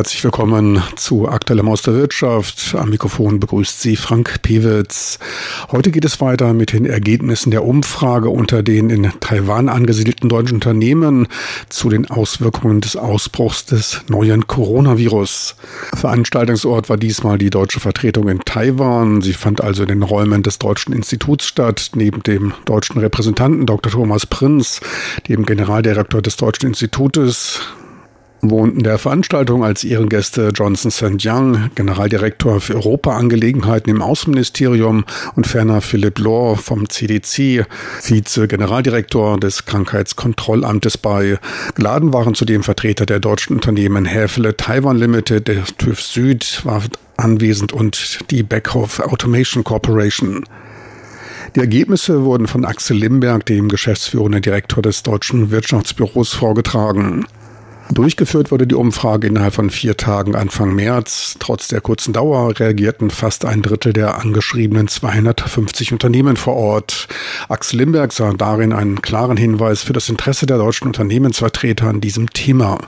Herzlich willkommen zu Aktuellem aus der Wirtschaft. Am Mikrofon begrüßt Sie Frank Pewitz. Heute geht es weiter mit den Ergebnissen der Umfrage unter den in Taiwan angesiedelten deutschen Unternehmen zu den Auswirkungen des Ausbruchs des neuen Coronavirus. Veranstaltungsort war diesmal die deutsche Vertretung in Taiwan. Sie fand also in den Räumen des Deutschen Instituts statt, neben dem deutschen Repräsentanten Dr. Thomas Prinz, dem Generaldirektor des Deutschen Institutes, wohnten der Veranstaltung als Ehrengäste Johnson St. Young, Generaldirektor für Europaangelegenheiten im Außenministerium und ferner Philipp Lohr vom CDC, Vize-Generaldirektor des Krankheitskontrollamtes bei. Geladen waren zudem Vertreter der deutschen Unternehmen Häfele Taiwan Limited, der TÜV Süd war anwesend und die Beckhoff Automation Corporation. Die Ergebnisse wurden von Axel Limberg, dem geschäftsführenden Direktor des Deutschen Wirtschaftsbüros, vorgetragen. Durchgeführt wurde die Umfrage innerhalb von vier Tagen Anfang März. Trotz der kurzen Dauer reagierten fast ein Drittel der angeschriebenen 250 Unternehmen vor Ort. Axel Limberg sah darin einen klaren Hinweis für das Interesse der deutschen Unternehmensvertreter an diesem Thema.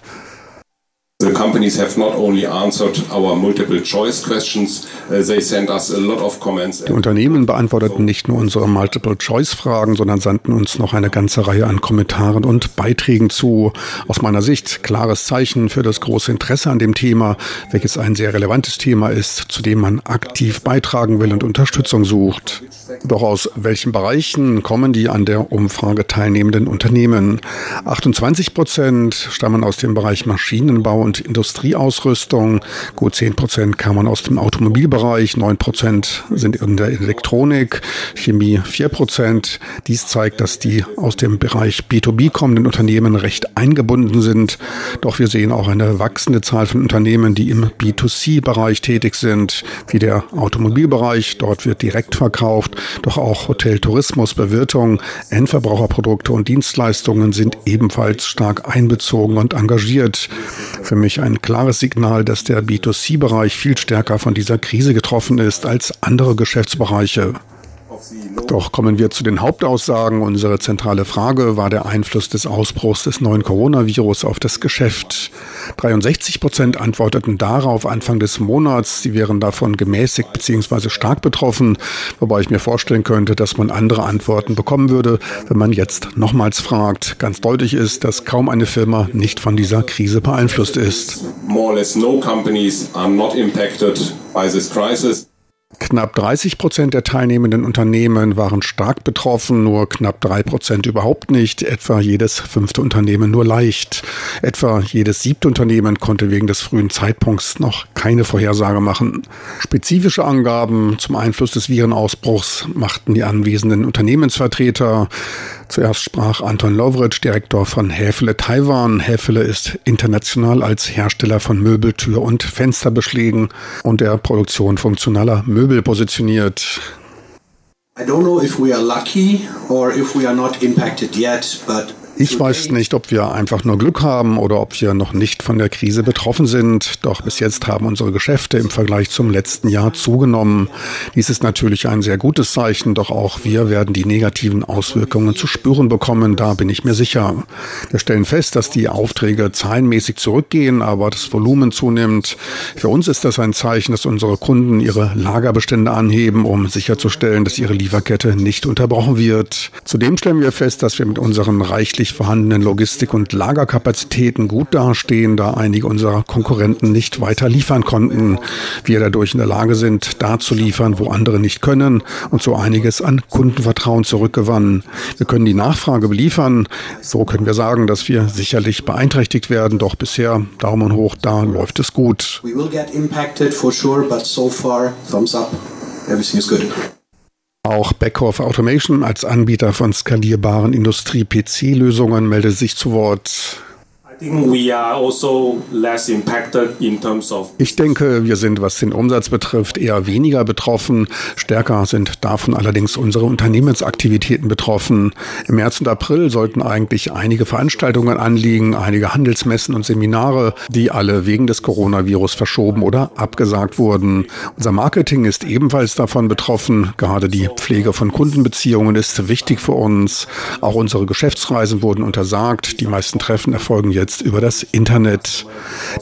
The companies have not only answered our multiple choice questions, uh, they sent us a lot of comments. Die Unternehmen beantworteten nicht nur unsere multiple choice Fragen, sondern sandten uns noch eine ganze Reihe an Kommentaren und Beiträgen zu. Aus meiner Sicht klares Zeichen für das große Interesse an dem Thema, welches ein sehr relevantes Thema ist, zu dem man aktiv beitragen will und Unterstützung sucht. Doch aus welchen Bereichen kommen die an der Umfrage teilnehmenden Unternehmen? 28 Prozent stammen aus dem Bereich Maschinenbau und Industrieausrüstung. Gut 10 Prozent kamen aus dem Automobilbereich, 9 Prozent sind in der Elektronik, Chemie 4 Prozent. Dies zeigt, dass die aus dem Bereich B2B kommenden Unternehmen recht eingebunden sind. Doch wir sehen auch eine wachsende Zahl von Unternehmen, die im B2C-Bereich tätig sind, wie der Automobilbereich. Dort wird direkt verkauft doch auch Hotel, Tourismus, Bewirtung, Endverbraucherprodukte und Dienstleistungen sind ebenfalls stark einbezogen und engagiert. Für mich ein klares Signal, dass der B2C-Bereich viel stärker von dieser Krise getroffen ist als andere Geschäftsbereiche. Doch kommen wir zu den Hauptaussagen. Unsere zentrale Frage war der Einfluss des Ausbruchs des neuen Coronavirus auf das Geschäft. 63 Prozent antworteten darauf Anfang des Monats, sie wären davon gemäßigt bzw. stark betroffen, wobei ich mir vorstellen könnte, dass man andere Antworten bekommen würde, wenn man jetzt nochmals fragt. Ganz deutlich ist, dass kaum eine Firma nicht von dieser Krise beeinflusst ist. More or less no companies are not impacted by this crisis. Knapp 30 Prozent der teilnehmenden Unternehmen waren stark betroffen, nur knapp drei Prozent überhaupt nicht, etwa jedes fünfte Unternehmen nur leicht. Etwa jedes siebte Unternehmen konnte wegen des frühen Zeitpunkts noch keine Vorhersage machen. Spezifische Angaben zum Einfluss des Virenausbruchs machten die anwesenden Unternehmensvertreter. Zuerst sprach Anton Lovric, Direktor von Häfele Taiwan. Häfele ist international als Hersteller von Möbeltür- und Fensterbeschlägen und der Produktion funktionaler Möbel positioniert. I don't know if we are lucky or if we are not impacted yet, but ich weiß nicht, ob wir einfach nur Glück haben oder ob wir noch nicht von der Krise betroffen sind. Doch bis jetzt haben unsere Geschäfte im Vergleich zum letzten Jahr zugenommen. Dies ist natürlich ein sehr gutes Zeichen, doch auch wir werden die negativen Auswirkungen zu spüren bekommen, da bin ich mir sicher. Wir stellen fest, dass die Aufträge zahlenmäßig zurückgehen, aber das Volumen zunimmt. Für uns ist das ein Zeichen, dass unsere Kunden ihre Lagerbestände anheben, um sicherzustellen, dass ihre Lieferkette nicht unterbrochen wird. Zudem stellen wir fest, dass wir mit unseren reichlich reichlich vorhandenen Logistik- und Lagerkapazitäten gut dastehen, da einige unserer Konkurrenten nicht weiter liefern konnten. Wir dadurch in der Lage sind, da zu liefern, wo andere nicht können und so einiges an Kundenvertrauen zurückgewannen. Wir können die Nachfrage beliefern. So können wir sagen, dass wir sicherlich beeinträchtigt werden, doch bisher Daumen hoch, da läuft es gut. We will get impacted for sure, but so far thumbs up. Everything is good. Auch Beckhoff Automation als Anbieter von skalierbaren Industrie-PC-Lösungen meldet sich zu Wort. Also ich denke, wir sind, was den Umsatz betrifft, eher weniger betroffen. Stärker sind davon allerdings unsere Unternehmensaktivitäten betroffen. Im März und April sollten eigentlich einige Veranstaltungen anliegen, einige Handelsmessen und Seminare, die alle wegen des Coronavirus verschoben oder abgesagt wurden. Unser Marketing ist ebenfalls davon betroffen. Gerade die Pflege von Kundenbeziehungen ist wichtig für uns. Auch unsere Geschäftsreisen wurden untersagt. Die meisten Treffen erfolgen jetzt jetzt über das Internet.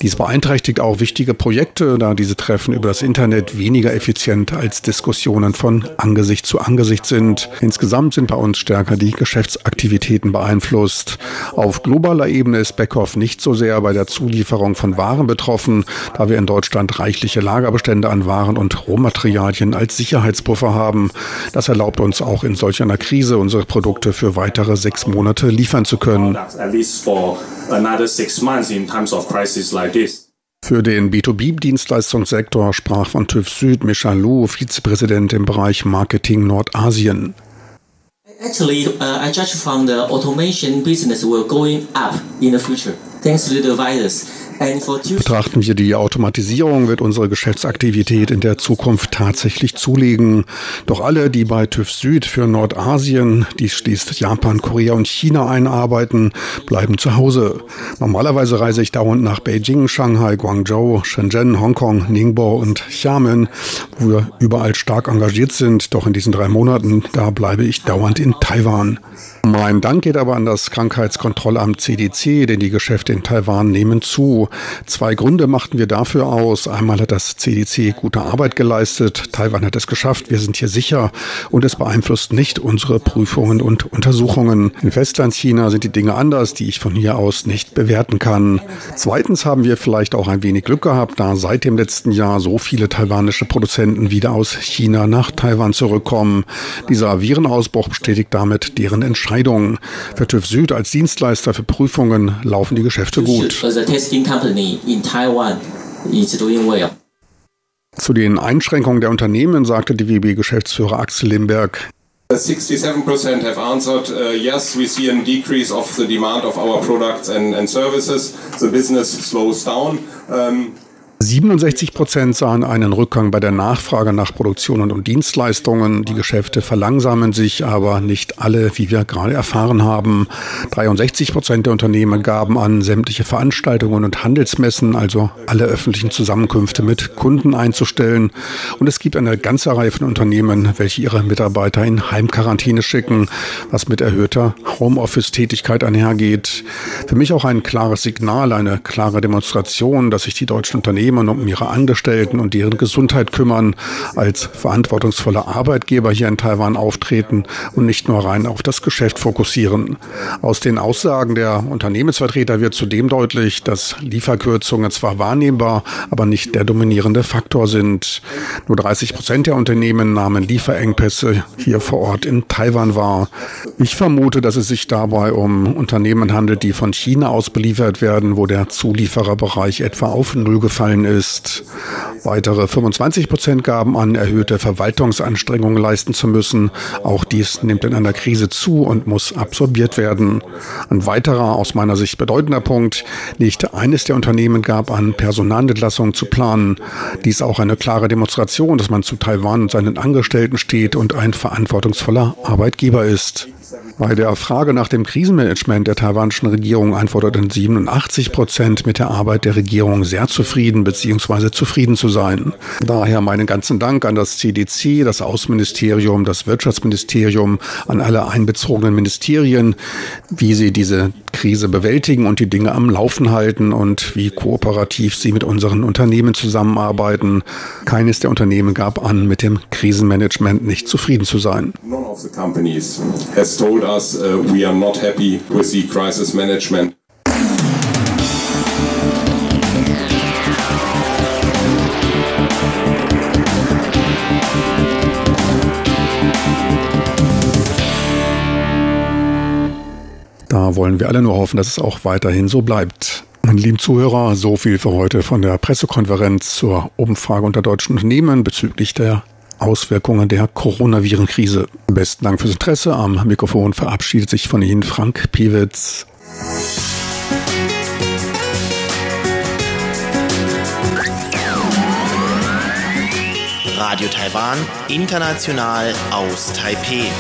Dies beeinträchtigt auch wichtige Projekte, da diese Treffen über das Internet weniger effizient als Diskussionen von Angesicht zu Angesicht sind. Insgesamt sind bei uns stärker die Geschäftsaktivitäten beeinflusst. Auf globaler Ebene ist Beckhoff nicht so sehr bei der Zulieferung von Waren betroffen, da wir in Deutschland reichliche Lagerbestände an Waren und Rohmaterialien als Sicherheitspuffer haben. Das erlaubt uns auch in solch einer Krise unsere Produkte für weitere sechs Monate liefern zu können. Für den B2B-Dienstleistungssektor sprach von TÜV Süd Michal Lu, Vizepräsident im Bereich Marketing Nordasien. Actually, uh, I judge from the automation business will going up in the future, thanks to the virus. Betrachten wir die Automatisierung, wird unsere Geschäftsaktivität in der Zukunft tatsächlich zulegen. Doch alle, die bei TÜV Süd für Nordasien, dies schließt Japan, Korea und China einarbeiten, bleiben zu Hause. Normalerweise reise ich dauernd nach Beijing, Shanghai, Guangzhou, Shenzhen, Hongkong, Ningbo und Xiamen, wo wir überall stark engagiert sind. Doch in diesen drei Monaten, da bleibe ich dauernd in Taiwan. Mein Dank geht aber an das Krankheitskontrollamt CDC, denn die Geschäfte in Taiwan nehmen zu. Zwei Gründe machten wir dafür aus. Einmal hat das CDC gute Arbeit geleistet. Taiwan hat es geschafft. Wir sind hier sicher. Und es beeinflusst nicht unsere Prüfungen und Untersuchungen. In Festlandchina sind die Dinge anders, die ich von hier aus nicht bewerten kann. Zweitens haben wir vielleicht auch ein wenig Glück gehabt, da seit dem letzten Jahr so viele taiwanische Produzenten wieder aus China nach Taiwan zurückkommen. Dieser Virenausbruch bestätigt damit deren Entscheidung. Entscheidungen. Für TÜV Süd als Dienstleister für Prüfungen laufen die Geschäfte gut. Zu den Einschränkungen der Unternehmen sagte die WB-Geschäftsführer Axel Limberg. 67% have answered uh, yes, we see a decrease of the demand of our products and, and services. The business slows down. Um, 67 Prozent sahen einen Rückgang bei der Nachfrage nach Produktionen und Dienstleistungen. Die Geschäfte verlangsamen sich, aber nicht alle, wie wir gerade erfahren haben. 63 Prozent der Unternehmen gaben an, sämtliche Veranstaltungen und Handelsmessen, also alle öffentlichen Zusammenkünfte mit Kunden einzustellen. Und es gibt eine ganze Reihe von Unternehmen, welche ihre Mitarbeiter in Heimquarantäne schicken, was mit erhöhter Homeoffice-Tätigkeit einhergeht. Für mich auch ein klares Signal, eine klare Demonstration, dass sich die deutschen Unternehmen Unternehmen um ihre Angestellten und deren Gesundheit kümmern, als verantwortungsvolle Arbeitgeber hier in Taiwan auftreten und nicht nur rein auf das Geschäft fokussieren. Aus den Aussagen der Unternehmensvertreter wird zudem deutlich, dass Lieferkürzungen zwar wahrnehmbar, aber nicht der dominierende Faktor sind. Nur 30 Prozent der Unternehmen nahmen Lieferengpässe hier vor Ort in Taiwan wahr. Ich vermute, dass es sich dabei um Unternehmen handelt, die von China aus beliefert werden, wo der Zuliefererbereich etwa auf Null gefallen gefallen ist. Weitere 25 Prozent gaben an, erhöhte Verwaltungsanstrengungen leisten zu müssen. Auch dies nimmt in einer Krise zu und muss absorbiert werden. Ein weiterer, aus meiner Sicht bedeutender Punkt, nicht eines der Unternehmen gab an, Personalentlassungen zu planen. Dies auch eine klare Demonstration, dass man zu Taiwan und seinen Angestellten steht und ein verantwortungsvoller Arbeitgeber ist. Bei der Frage nach dem Krisenmanagement der taiwanischen Regierung antworteten 87 Prozent mit der Arbeit der Regierung sehr zufrieden bzw. zufrieden zu sein. Daher meinen ganzen Dank an das CDC, das Außenministerium, das Wirtschaftsministerium, an alle einbezogenen Ministerien, wie sie diese Krise bewältigen und die Dinge am Laufen halten und wie kooperativ sie mit unseren Unternehmen zusammenarbeiten. Keines der Unternehmen gab an, mit dem Krisenmanagement nicht zufrieden zu sein. None of the companies has told us uh, we are not happy with the crisis management. Da wollen wir alle nur hoffen, dass es auch weiterhin so bleibt. Meine lieben Zuhörer, so viel für heute von der Pressekonferenz zur Umfrage unter deutschen Unternehmen bezüglich der Auswirkungen der Coronavirenkrise. Besten Dank fürs Interesse. Am Mikrofon verabschiedet sich von Ihnen Frank Piewitz. Radio Taiwan, international aus Taipeh.